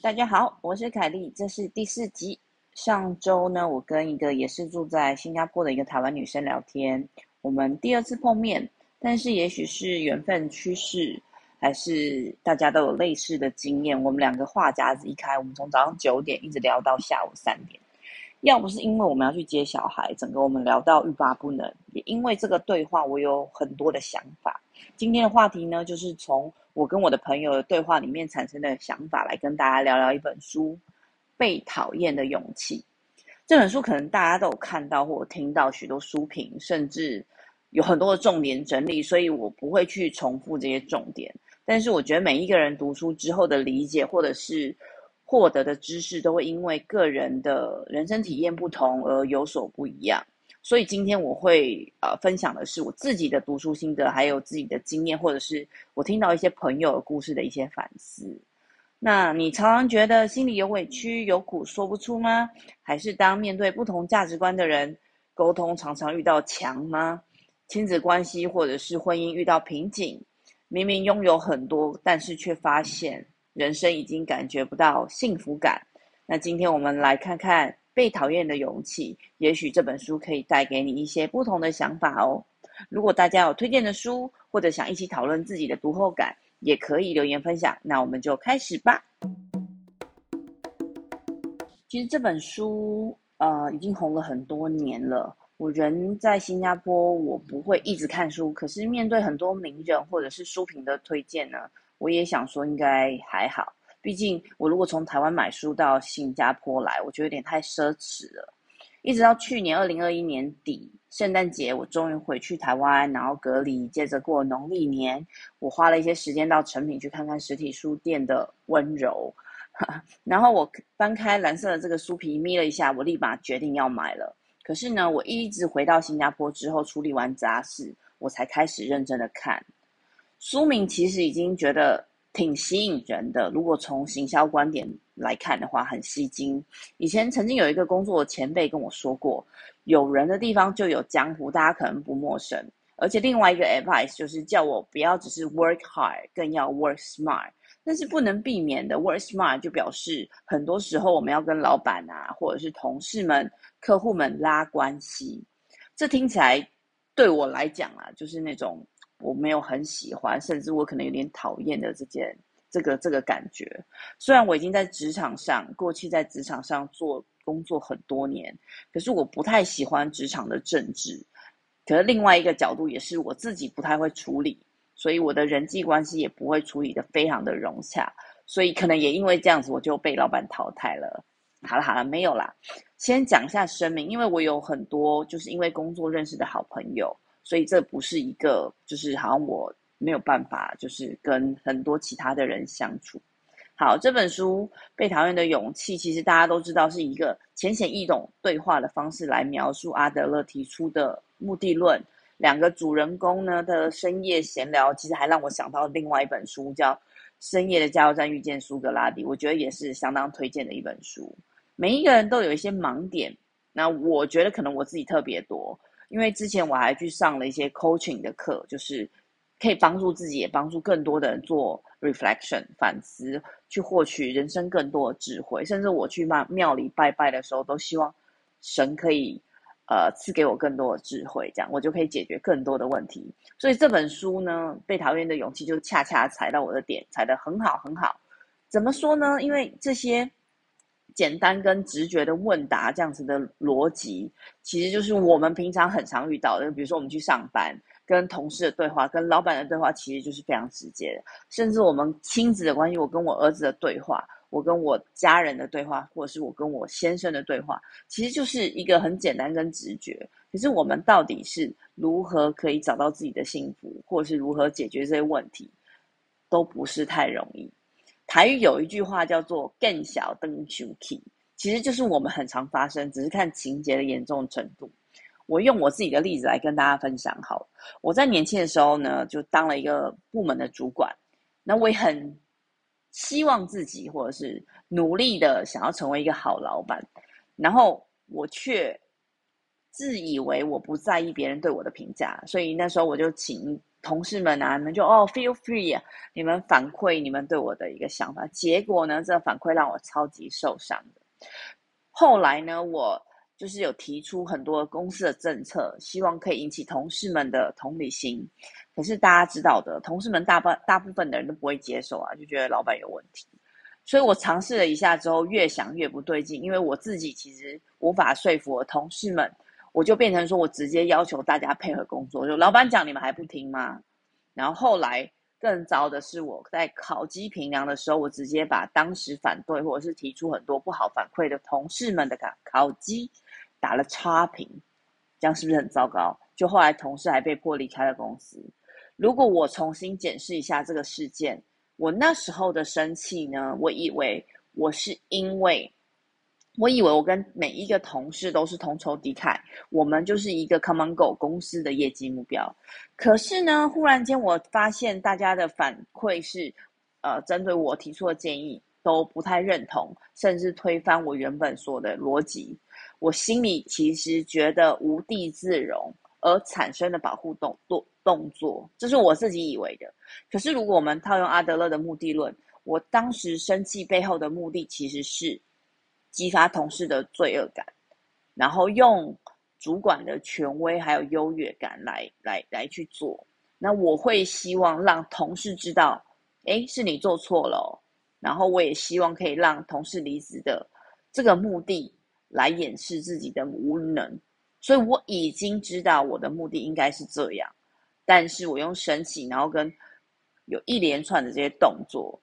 大家好，我是凯莉，这是第四集。上周呢，我跟一个也是住在新加坡的一个台湾女生聊天，我们第二次碰面，但是也许是缘分趋势，还是大家都有类似的经验，我们两个话匣子一开，我们从早上九点一直聊到下午三点。要不是因为我们要去接小孩，整个我们聊到欲罢不能。也因为这个对话，我有很多的想法。今天的话题呢，就是从我跟我的朋友的对话里面产生的想法，来跟大家聊聊一本书《被讨厌的勇气》。这本书可能大家都有看到或听到许多书评，甚至有很多的重点整理，所以我不会去重复这些重点。但是我觉得每一个人读书之后的理解，或者是获得的知识都会因为个人的人生体验不同而有所不一样，所以今天我会呃分享的是我自己的读书心得，还有自己的经验，或者是我听到一些朋友的故事的一些反思。那你常常觉得心里有委屈、有苦说不出吗？还是当面对不同价值观的人沟通常常遇到墙吗？亲子关系或者是婚姻遇到瓶颈，明明拥有很多，但是却发现。人生已经感觉不到幸福感，那今天我们来看看《被讨厌的勇气》，也许这本书可以带给你一些不同的想法哦。如果大家有推荐的书，或者想一起讨论自己的读后感，也可以留言分享。那我们就开始吧。其实这本书呃已经红了很多年了。我人在新加坡，我不会一直看书，可是面对很多名人或者是书评的推荐呢。我也想说，应该还好。毕竟，我如果从台湾买书到新加坡来，我觉得有点太奢侈了。一直到去年二零二一年底，圣诞节，我终于回去台湾，然后隔离，接着过农历年，我花了一些时间到诚品去看看实体书店的温柔。然后我翻开蓝色的这个书皮，眯了一下，我立马决定要买了。可是呢，我一直回到新加坡之后，处理完杂事，我才开始认真的看。书名其实已经觉得挺吸引人的，如果从行销观点来看的话，很吸睛。以前曾经有一个工作的前辈跟我说过，有人的地方就有江湖，大家可能不陌生。而且另外一个 advice 就是叫我不要只是 work hard，更要 work smart。但是不能避免的 work smart 就表示很多时候我们要跟老板啊，或者是同事们、客户们拉关系。这听起来对我来讲啊，就是那种。我没有很喜欢，甚至我可能有点讨厌的这件这个这个感觉。虽然我已经在职场上，过去在职场上做工作很多年，可是我不太喜欢职场的政治。可是另外一个角度也是我自己不太会处理，所以我的人际关系也不会处理得非常的融洽。所以可能也因为这样子，我就被老板淘汰了。好了好了，没有啦，先讲一下声明，因为我有很多就是因为工作认识的好朋友。所以这不是一个，就是好像我没有办法，就是跟很多其他的人相处。好，这本书《被讨厌的勇气》，其实大家都知道是一个浅显易懂对话的方式来描述阿德勒提出的目的论。两个主人公呢的深夜闲聊，其实还让我想到另外一本书，叫《深夜的加油站遇见苏格拉底》，我觉得也是相当推荐的一本书。每一个人都有一些盲点，那我觉得可能我自己特别多。因为之前我还去上了一些 coaching 的课，就是可以帮助自己，也帮助更多的人做 reflection 反思，去获取人生更多的智慧。甚至我去庙庙里拜拜的时候，都希望神可以呃赐给我更多的智慧，这样我就可以解决更多的问题。所以这本书呢，《被讨厌的勇气》就恰恰踩到我的点，踩得很好很好。怎么说呢？因为这些。简单跟直觉的问答这样子的逻辑，其实就是我们平常很常遇到的。比如说，我们去上班，跟同事的对话，跟老板的对话，其实就是非常直接的。甚至我们亲子的关系，我跟我儿子的对话，我跟我家人的对话，或者是我跟我先生的对话，其实就是一个很简单跟直觉。可是我们到底是如何可以找到自己的幸福，或者是如何解决这些问题，都不是太容易。台语有一句话叫做“更小灯熊气”，其实就是我们很常发生，只是看情节的严重程度。我用我自己的例子来跟大家分享好。我在年轻的时候呢，就当了一个部门的主管，那我也很希望自己或者是努力的想要成为一个好老板，然后我却自以为我不在意别人对我的评价，所以那时候我就请同事们啊，你们就哦，feel free，你们反馈你们对我的一个想法。结果呢，这个反馈让我超级受伤的。后来呢，我就是有提出很多公司的政策，希望可以引起同事们的同理心。可是大家知道的，同事们大半大部分的人都不会接受啊，就觉得老板有问题。所以我尝试了一下之后，越想越不对劲，因为我自己其实无法说服我同事们。我就变成说，我直接要求大家配合工作，就老板讲，你们还不听吗？然后后来更糟的是，我在考绩评量的时候，我直接把当时反对或者是提出很多不好反馈的同事们的考考绩打了差评，这样是不是很糟糕？就后来同事还被迫离开了公司。如果我重新检视一下这个事件，我那时候的生气呢，我以为我是因为。我以为我跟每一个同事都是同仇敌忾，我们就是一个 common goal 公司的业绩目标。可是呢，忽然间我发现大家的反馈是，呃，针对我提出的建议都不太认同，甚至推翻我原本说的逻辑。我心里其实觉得无地自容，而产生的保护动动动作，这是我自己以为的。可是如果我们套用阿德勒的目的论，我当时生气背后的目的其实是。激发同事的罪恶感，然后用主管的权威还有优越感来来来去做。那我会希望让同事知道，诶，是你做错了。然后我也希望可以让同事离职的这个目的来掩饰自己的无能。所以我已经知道我的目的应该是这样，但是我用生气，然后跟有一连串的这些动作。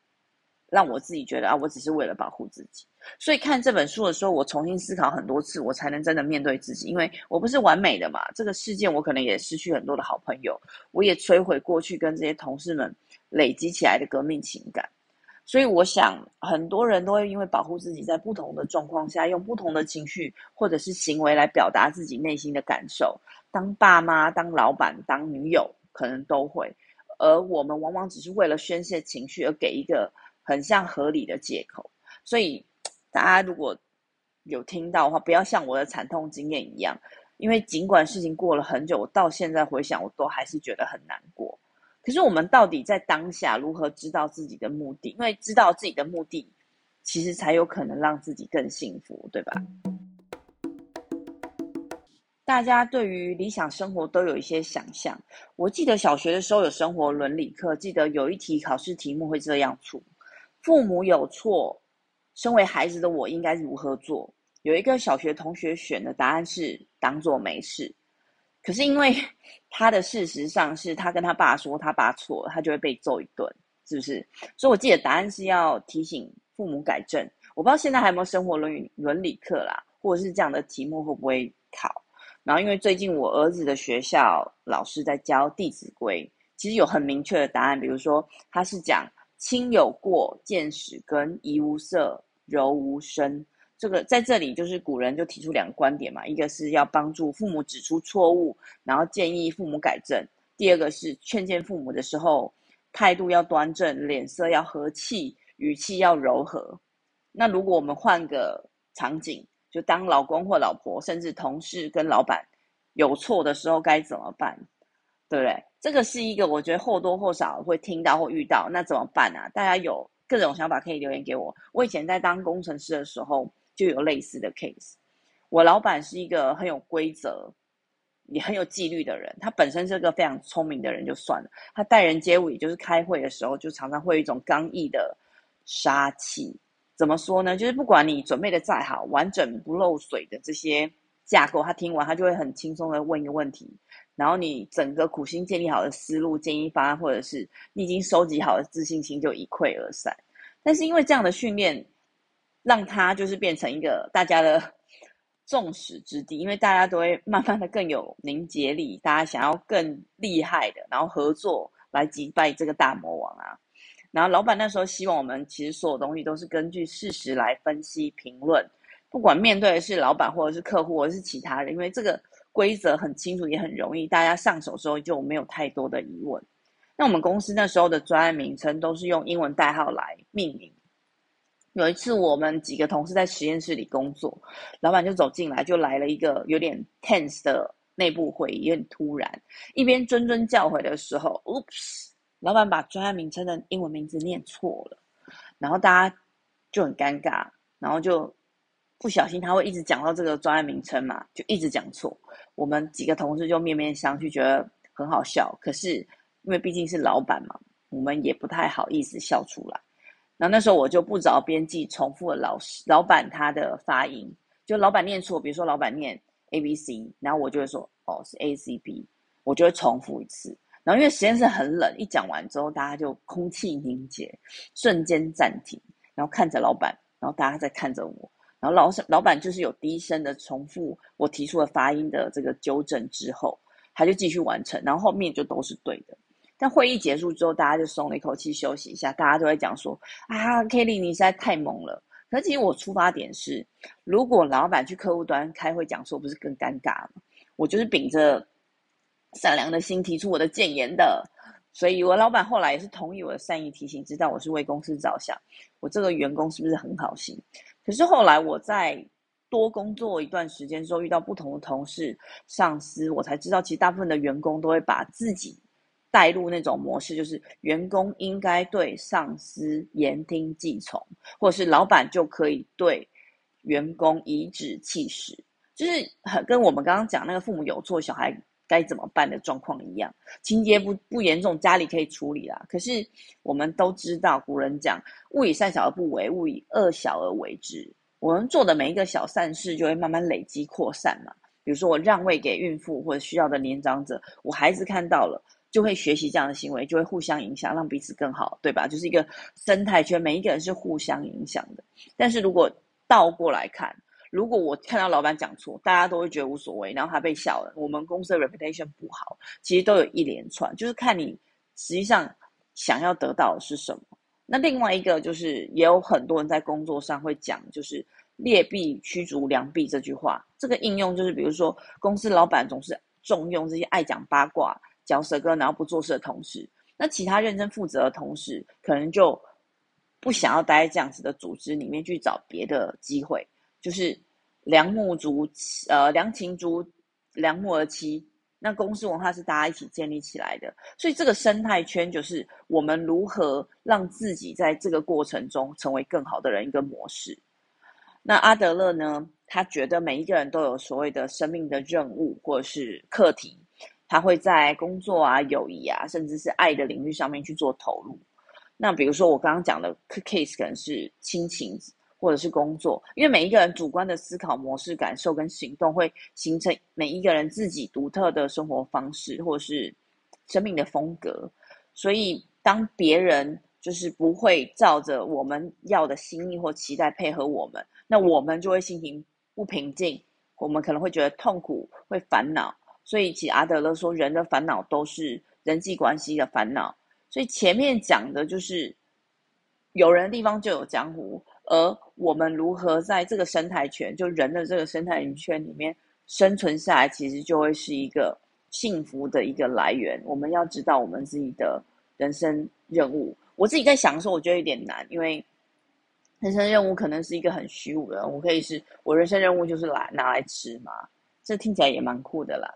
让我自己觉得啊，我只是为了保护自己，所以看这本书的时候，我重新思考很多次，我才能真的面对自己。因为我不是完美的嘛，这个事件我可能也失去很多的好朋友，我也摧毁过去跟这些同事们累积起来的革命情感。所以我想，很多人都会因为保护自己，在不同的状况下，用不同的情绪或者是行为来表达自己内心的感受。当爸妈、当老板、当女友，可能都会。而我们往往只是为了宣泄情绪而给一个。很像合理的借口，所以大家如果有听到的话，不要像我的惨痛经验一样，因为尽管事情过了很久，我到现在回想，我都还是觉得很难过。可是我们到底在当下如何知道自己的目的？因为知道自己的目的，其实才有可能让自己更幸福，对吧？大家对于理想生活都有一些想象。我记得小学的时候有生活伦理课，记得有一题考试题目会这样出。父母有错，身为孩子的我应该如何做？有一个小学同学选的答案是当做没事，可是因为 他的事实上是他跟他爸说他爸错，他就会被揍一顿，是不是？所以我记得答案是要提醒父母改正。我不知道现在还有没有生活伦理伦理课啦，或者是这样的题目会不会考？然后因为最近我儿子的学校老师在教《弟子规》，其实有很明确的答案，比如说他是讲。亲有过，见始根，怡无色，柔无声。这个在这里就是古人就提出两个观点嘛，一个是要帮助父母指出错误，然后建议父母改正；第二个是劝谏父母的时候，态度要端正，脸色要和气，语气要柔和。那如果我们换个场景，就当老公或老婆，甚至同事跟老板有错的时候，该怎么办？对不对？这个是一个我觉得或多或少会听到或遇到，那怎么办啊？大家有各种想法可以留言给我。我以前在当工程师的时候就有类似的 case。我老板是一个很有规则、也很有纪律的人，他本身是个非常聪明的人就算了，他待人接物，也就是开会的时候就常常会有一种刚毅的杀气。怎么说呢？就是不管你准备的再好、完整不漏水的这些架构，他听完他就会很轻松的问一个问题。然后你整个苦心建立好的思路、建议方案，或者是你已经收集好的自信心，就一溃而散。但是因为这样的训练，让他就是变成一个大家的 众矢之的，因为大家都会慢慢的更有凝结力，大家想要更厉害的，然后合作来击败这个大魔王啊。然后老板那时候希望我们其实所有东西都是根据事实来分析评论，不管面对的是老板或者是客户或者是其他人，因为这个。规则很清楚，也很容易，大家上手时候就没有太多的疑问。那我们公司那时候的专案名称都是用英文代号来命名。有一次，我们几个同事在实验室里工作，老板就走进来，就来了一个有点 tense 的内部会议，也很突然，一边谆谆教诲的时候，oops，老板把专案名称的英文名字念错了，然后大家就很尴尬，然后就不小心他会一直讲到这个专案名称嘛，就一直讲错，我们几个同事就面面相觑，觉得很好笑，可是因为毕竟是老板嘛，我们也不太好意思笑出来。然后那时候我就不着边际重复了老师老板他的发音，就老板念错，比如说老板念 A B C，然后我就会说哦是 A C B，我就会重复一次。然后因为实验室很冷，一讲完之后大家就空气凝结，瞬间暂停，然后看着老板，然后大家在看着我，然后老老板就是有低声的重复我提出的发音的这个纠正之后，他就继续完成，然后后面就都是对的。但会议结束之后，大家就松了一口气，休息一下。大家都会讲说：“啊，Kelly，你实在太猛了。”可是其实我出发点是，如果老板去客户端开会讲说，不是更尴尬吗？我就是秉着善良的心提出我的建言的。所以我老板后来也是同意我的善意提醒，知道我是为公司着想。我这个员工是不是很好心？可是后来我在多工作一段时间之后，遇到不同的同事、上司，我才知道，其实大部分的员工都会把自己。带入那种模式，就是员工应该对上司言听计从，或者是老板就可以对员工颐指气使，就是很跟我们刚刚讲那个父母有错，小孩该怎么办的状况一样。情节不不严重，家里可以处理啦。可是我们都知道，古人讲“勿以善小而不为，勿以恶小而为之”。我们做的每一个小善事，就会慢慢累积扩散嘛。比如说，我让位给孕妇或者需要的年长者，我孩子看到了。就会学习这样的行为，就会互相影响，让彼此更好，对吧？就是一个生态圈，每一个人是互相影响的。但是如果倒过来看，如果我看到老板讲错，大家都会觉得无所谓，然后他被笑了，我们公司的 reputation 不好，其实都有一连串，就是看你实际上想要得到的是什么。那另外一个就是，也有很多人在工作上会讲，就是劣币驱逐良币这句话。这个应用就是，比如说公司老板总是重用这些爱讲八卦。嚼舌根，然后不做事的同事，那其他认真负责的同事，可能就不想要待在这样子的组织里面去找别的机会。就是良木足，呃，良禽足，良木而栖。那公司文化是大家一起建立起来的，所以这个生态圈就是我们如何让自己在这个过程中成为更好的人一个模式。那阿德勒呢，他觉得每一个人都有所谓的生命的任务或者是课题。他会在工作啊、友谊啊，甚至是爱的领域上面去做投入。那比如说我刚刚讲的 case，可能是亲情或者是工作，因为每一个人主观的思考模式、感受跟行动，会形成每一个人自己独特的生活方式，或者是生命的风格。所以，当别人就是不会照着我们要的心意或期待配合我们，那我们就会心情不平静，我们可能会觉得痛苦，会烦恼。所以，其阿德勒说，人的烦恼都是人际关系的烦恼。所以前面讲的就是，有人的地方就有江湖，而我们如何在这个生态圈，就人的这个生态圈里面生存下来，其实就会是一个幸福的一个来源。我们要知道我们自己的人生任务。我自己在想的时候，我觉得有点难，因为人生任务可能是一个很虚无的。我可以是我人生任务就是来拿来吃嘛，这听起来也蛮酷的啦。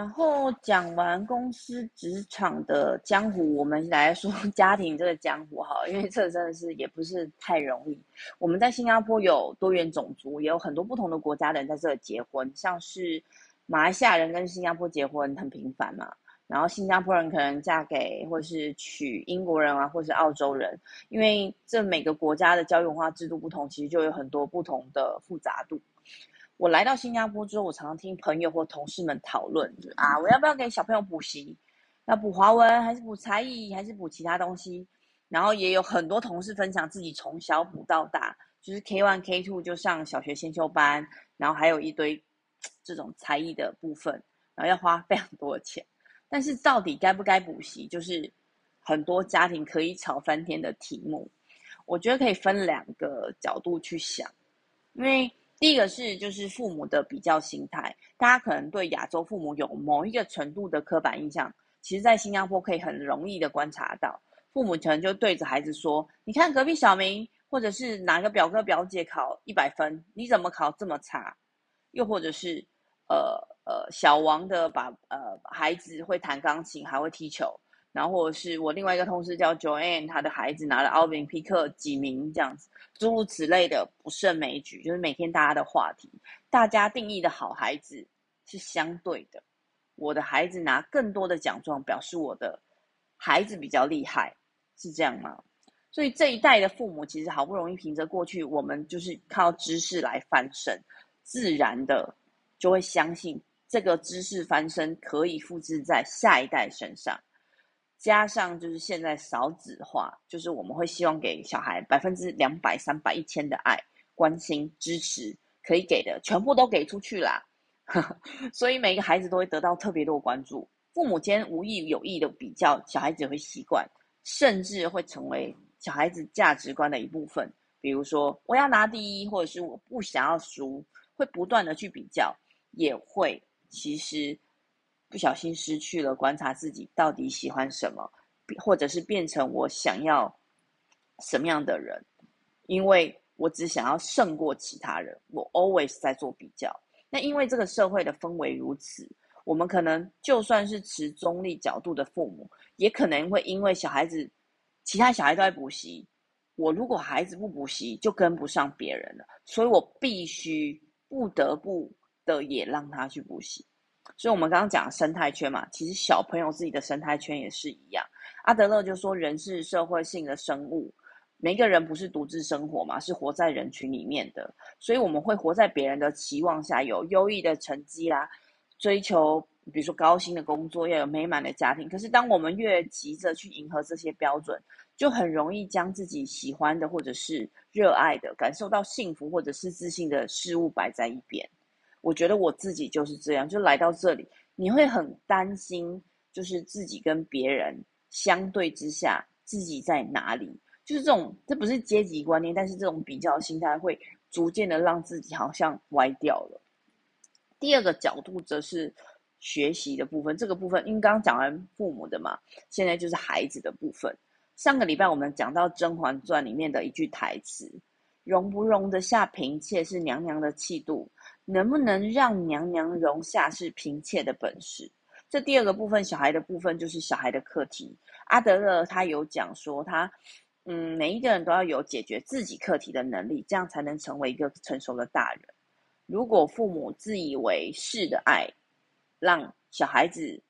然后讲完公司职场的江湖，我们来说 家庭这个江湖哈，因为这真的是也不是太容易。我们在新加坡有多元种族，也有很多不同的国家的人在这里结婚，像是马来西亚人跟新加坡结婚很频繁嘛，然后新加坡人可能嫁给或是娶英国人啊，或是澳洲人，因为这每个国家的教育文化制度不同，其实就有很多不同的复杂度。我来到新加坡之后，我常常听朋友或同事们讨论，啊，我要不要给小朋友补习？要补华文还是补才艺还是补其他东西？然后也有很多同事分享自己从小补到大，就是 K one K two 就上小学先修班，然后还有一堆这种才艺的部分，然后要花非常多的钱。但是到底该不该补习，就是很多家庭可以吵翻天的题目。我觉得可以分两个角度去想，因为。第一个是就是父母的比较心态，大家可能对亚洲父母有某一个程度的刻板印象，其实，在新加坡可以很容易的观察到，父母可能就对着孩子说：“你看隔壁小明，或者是哪个表哥表姐考一百分，你怎么考这么差？”又或者是呃呃小王的把呃孩子会弹钢琴，还会踢球，然后或者是我另外一个同事叫 Joanne，他的孩子拿了奥林匹克几名这样子，诸如此类的不胜枚举，就是每天大家的话题，大家定义的好孩子是相对的。我的孩子拿更多的奖状，表示我的孩子比较厉害，是这样吗？所以这一代的父母其实好不容易凭着过去，我们就是靠知识来翻身，自然的就会相信这个知识翻身可以复制在下一代身上。加上就是现在少子化，就是我们会希望给小孩百分之两百、三百、一千的爱、关心、支持，可以给的全部都给出去啦。所以每个孩子都会得到特别多关注，父母间无意有意的比较，小孩子会习惯，甚至会成为小孩子价值观的一部分。比如说，我要拿第一，或者是我不想要输，会不断的去比较，也会其实不小心失去了观察自己到底喜欢什么，或者是变成我想要什么样的人，因为我只想要胜过其他人，我 always 在做比较。那因为这个社会的氛围如此，我们可能就算是持中立角度的父母，也可能会因为小孩子，其他小孩都在补习，我如果孩子不补习，就跟不上别人了，所以我必须不得不的也让他去补习。所以我们刚刚讲生态圈嘛，其实小朋友自己的生态圈也是一样。阿德勒就说，人是社会性的生物。每个人不是独自生活嘛，是活在人群里面的，所以我们会活在别人的期望下，有优异的成绩啦，追求比如说高薪的工作，要有美满的家庭。可是当我们越急着去迎合这些标准，就很容易将自己喜欢的或者是热爱的、感受到幸福或者是自信的事物摆在一边。我觉得我自己就是这样，就来到这里，你会很担心，就是自己跟别人相对之下，自己在哪里？就是这种，这不是阶级观念，但是这种比较心态会逐渐的让自己好像歪掉了。第二个角度则是学习的部分，这个部分因为刚讲完父母的嘛，现在就是孩子的部分。上个礼拜我们讲到《甄嬛传》里面的一句台词：“容不容得下嫔妾是娘娘的气度，能不能让娘娘容下是嫔妾的本事。”这第二个部分，小孩的部分就是小孩的课题。阿德勒他有讲说他。嗯，每一个人都要有解决自己课题的能力，这样才能成为一个成熟的大人。如果父母自以为是的爱，让小孩子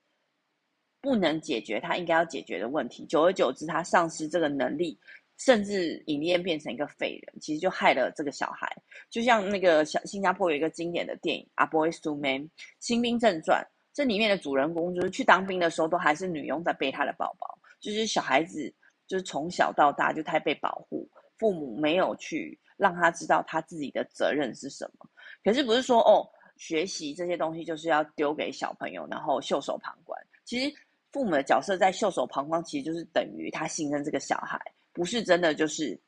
不能解决他应该要解决的问题，久而久之，他丧失这个能力，甚至演变变成一个废人，其实就害了这个小孩。就像那个小新加坡有一个经典的电影《A Boy's to Men》新兵正传，这里面的主人公就是去当兵的时候，都还是女佣在背他的宝宝，就是小孩子。就是从小到大就太被保护，父母没有去让他知道他自己的责任是什么。可是不是说哦，学习这些东西就是要丢给小朋友，然后袖手旁观。其实父母的角色在袖手旁观，其实就是等于他信任这个小孩，不是真的就是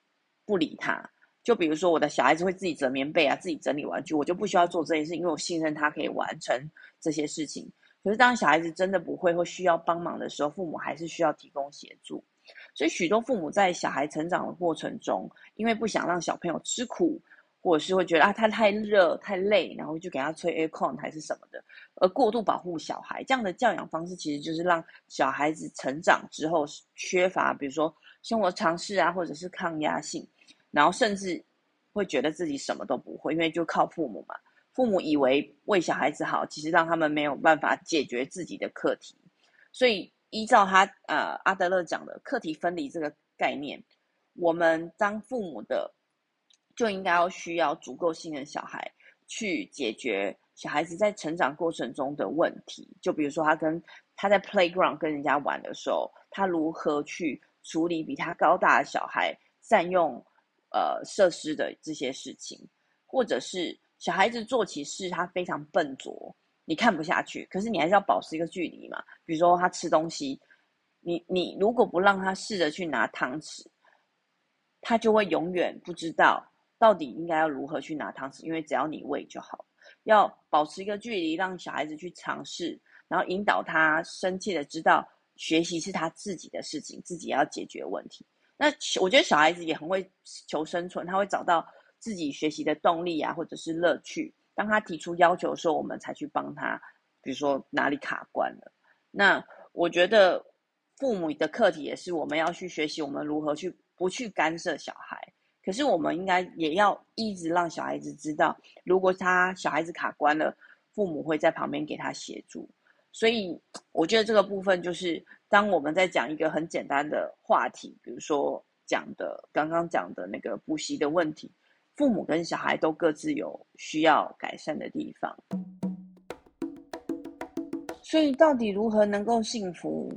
不理他。就比如说我的小孩子会自己折棉被啊，自己整理玩具，我就不需要做这件事，因为我信任他可以完成这些事情。可是当小孩子真的不会或需要帮忙的时候，父母还是需要提供协助。所以，许多父母在小孩成长的过程中，因为不想让小朋友吃苦，或者是会觉得啊，他太热太累，然后就给他吹 aircon 还是什么的，而过度保护小孩，这样的教养方式其实就是让小孩子成长之后缺乏，比如说生活常识啊，或者是抗压性，然后甚至会觉得自己什么都不会，因为就靠父母嘛。父母以为为小孩子好，其实让他们没有办法解决自己的课题，所以。依照他呃阿德勒讲的课题分离这个概念，我们当父母的就应该要需要足够信任小孩，去解决小孩子在成长过程中的问题。就比如说他跟他在 playground 跟人家玩的时候，他如何去处理比他高大的小孩占用呃设施的这些事情，或者是小孩子做起事他非常笨拙。你看不下去，可是你还是要保持一个距离嘛。比如说他吃东西，你你如果不让他试着去拿汤匙，他就会永远不知道到底应该要如何去拿汤匙，因为只要你喂就好。要保持一个距离，让小孩子去尝试，然后引导他深切的知道学习是他自己的事情，自己要解决问题。那我觉得小孩子也很会求生存，他会找到自己学习的动力啊，或者是乐趣。当他提出要求的时候，我们才去帮他，比如说哪里卡关了。那我觉得父母的课题也是我们要去学习，我们如何去不去干涉小孩。可是我们应该也要一直让小孩子知道，如果他小孩子卡关了，父母会在旁边给他协助。所以我觉得这个部分就是，当我们在讲一个很简单的话题，比如说讲的刚刚讲的那个补习的问题，父母跟小孩都各自有需要改善的地方。所以到底如何能够幸福？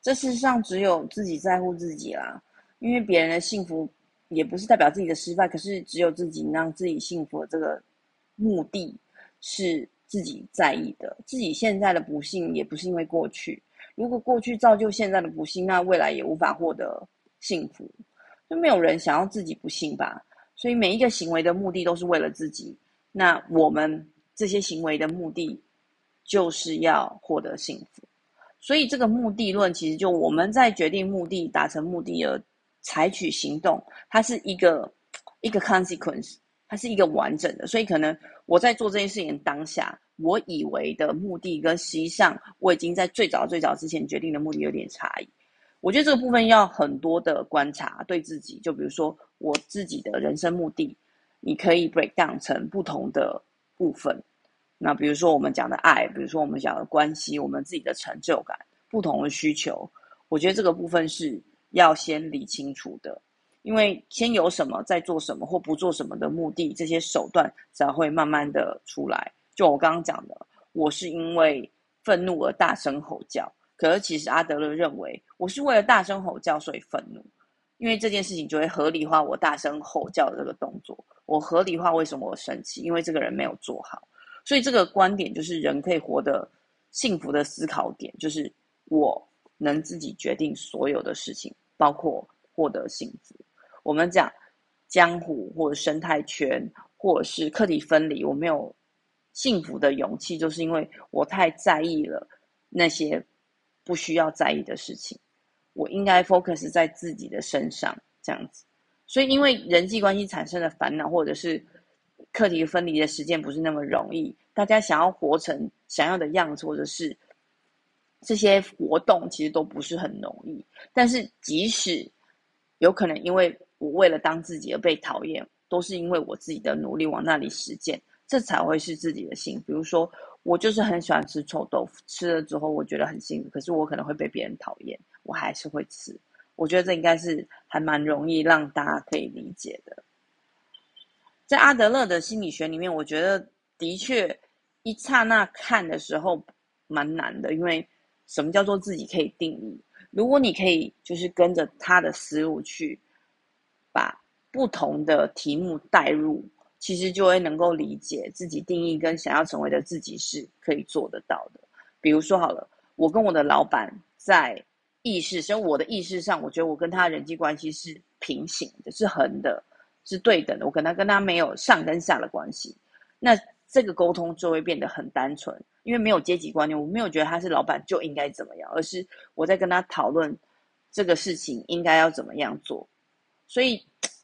这世上只有自己在乎自己啦，因为别人的幸福也不是代表自己的失败，可是只有自己让自己幸福的这个目的是。自己在意的，自己现在的不幸也不是因为过去。如果过去造就现在的不幸，那未来也无法获得幸福。就没有人想要自己不幸吧？所以每一个行为的目的都是为了自己。那我们这些行为的目的就是要获得幸福。所以这个目的论其实就我们在决定目的、达成目的而采取行动，它是一个一个 consequence。它是一个完整的，所以可能我在做这件事情当下，我以为的目的跟实际上我已经在最早最早之前决定的目的有点差异。我觉得这个部分要很多的观察，对自己，就比如说我自己的人生目的，你可以 break down 成不同的部分。那比如说我们讲的爱，比如说我们讲的关系，我们自己的成就感，不同的需求，我觉得这个部分是要先理清楚的。因为先有什么，再做什么或不做什么的目的，这些手段才会慢慢的出来。就我刚刚讲的，我是因为愤怒而大声吼叫，可是其实阿德勒认为，我是为了大声吼叫所以愤怒，因为这件事情就会合理化我大声吼叫的这个动作，我合理化为什么我生气，因为这个人没有做好。所以这个观点就是人可以活得幸福的思考点，就是我能自己决定所有的事情，包括获得幸福。我们讲江湖或者生态圈，或者是课题分离，我没有幸福的勇气，就是因为我太在意了那些不需要在意的事情。我应该 focus 在自己的身上，这样子。所以，因为人际关系产生的烦恼，或者是课题分离的时间不是那么容易，大家想要活成想要的样子，或者是这些活动，其实都不是很容易。但是，即使有可能因为我为了当自己而被讨厌，都是因为我自己的努力往那里实践，这才会是自己的幸福。比如说，我就是很喜欢吃臭豆腐，吃了之后我觉得很幸福，可是我可能会被别人讨厌，我还是会吃。我觉得这应该是还蛮容易让大家可以理解的。在阿德勒的心理学里面，我觉得的确一刹那看的时候蛮难的，因为什么叫做自己可以定义？如果你可以就是跟着他的思路去。把不同的题目带入，其实就会能够理解自己定义跟想要成为的自己是可以做得到的。比如说好了，我跟我的老板在意识所以，我的意识上，我觉得我跟他人际关系是平行的，是横的，是对等的。我跟他跟他没有上跟下的关系，那这个沟通就会变得很单纯，因为没有阶级观念，我没有觉得他是老板就应该怎么样，而是我在跟他讨论这个事情应该要怎么样做。所以，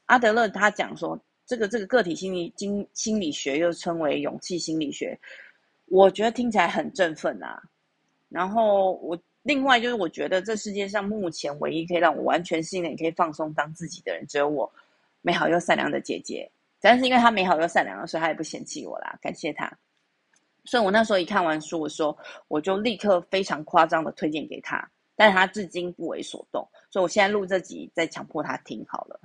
阿德勒他讲说，这个这个个体心理经心理学又称为勇气心理学，我觉得听起来很振奋啊。然后我另外就是，我觉得这世界上目前唯一可以让我完全信任、也可以放松当自己的人，只有我美好又善良的姐姐。但是因为她美好又善良，所以她也不嫌弃我啦，感谢她。所以我那时候一看完书的时候，我就立刻非常夸张的推荐给她。但是他至今不为所动，所以我现在录这集，再强迫他听好了。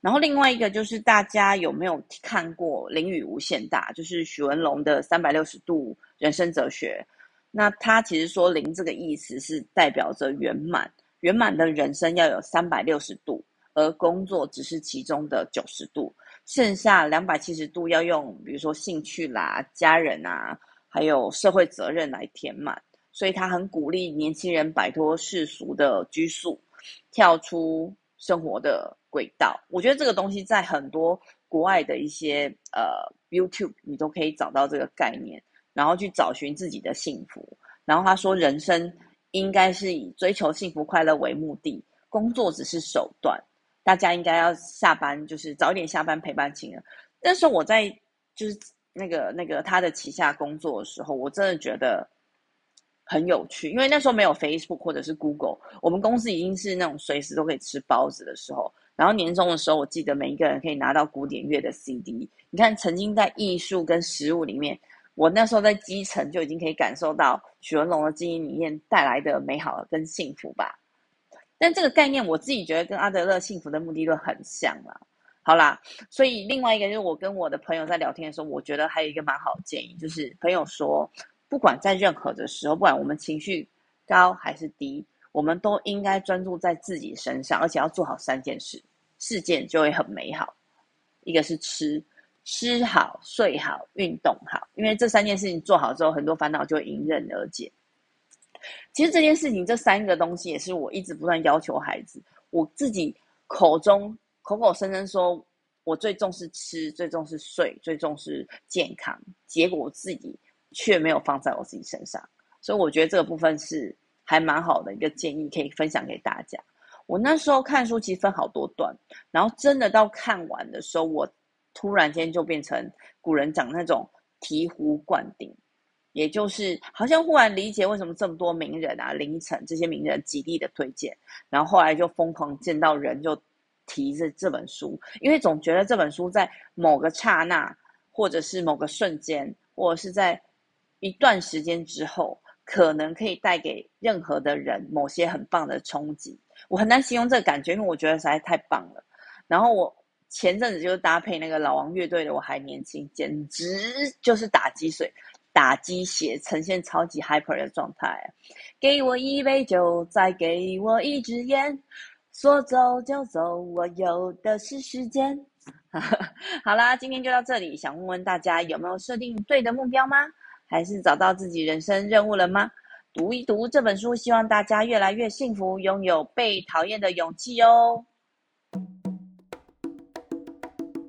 然后另外一个就是大家有没有看过《零雨无限大》，就是许文龙的三百六十度人生哲学。那他其实说“零”这个意思是代表着圆满，圆满的人生要有三百六十度，而工作只是其中的九十度，剩下两百七十度要用，比如说兴趣啦、家人啊，还有社会责任来填满。所以他很鼓励年轻人摆脱世俗的拘束，跳出生活的轨道。我觉得这个东西在很多国外的一些呃 YouTube，你都可以找到这个概念，然后去找寻自己的幸福。然后他说，人生应该是以追求幸福快乐为目的，工作只是手段。大家应该要下班，就是早一点下班陪伴亲人。但是我在就是那个那个他的旗下工作的时候，我真的觉得很有趣，因为那时候没有 Facebook 或者是 Google，我们公司已经是那种随时都可以吃包子的时候。然后年终的时候，我记得每一个人可以拿到古典乐的 CD。你看，曾经在艺术跟食物里面，我那时候在基层就已经可以感受到许文龙的经营理念带来的美好跟幸福吧。但这个概念，我自己觉得跟阿德勒幸福的目的论很像啦。好啦，所以另外一个就是我跟我的朋友在聊天的时候，我觉得还有一个蛮好的建议，就是朋友说，不管在任何的时候，不管我们情绪高还是低，我们都应该专注在自己身上，而且要做好三件事，事件就会很美好。一个是吃，吃好、睡好、运动好，因为这三件事情做好之后，很多烦恼就迎刃而解。其实这件事情，这三个东西也是我一直不断要求孩子，我自己口中。口口声声说，我最重视吃，最重视睡，最重视健康，结果我自己却没有放在我自己身上，所以我觉得这个部分是还蛮好的一个建议，可以分享给大家。我那时候看书其实分好多段，然后真的到看完的时候，我突然间就变成古人讲那种醍醐灌顶，也就是好像忽然理解为什么这么多名人啊，凌晨这些名人极力的推荐，然后后来就疯狂见到人就。提着这本书，因为总觉得这本书在某个刹那，或者是某个瞬间，或者是在一段时间之后，可能可以带给任何的人某些很棒的冲击。我很难形容这个感觉，因为我觉得实在太棒了。然后我前阵子就搭配那个老王乐队的《我还年轻》，简直就是打鸡血，打鸡血，呈现超级 hyper 的状态。给我一杯酒，再给我一支烟。说走就走，我有的是时间。好啦，今天就到这里。想问问大家，有没有设定对的目标吗？还是找到自己人生任务了吗？读一读这本书，希望大家越来越幸福，拥有被讨厌的勇气哦。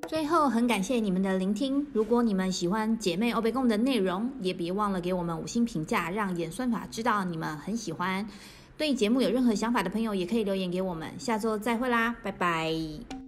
最后，很感谢你们的聆听。如果你们喜欢姐妹欧北共的内容，也别忘了给我们五星评价，让演算法知道你们很喜欢。对节目有任何想法的朋友，也可以留言给我们。下周再会啦，拜拜。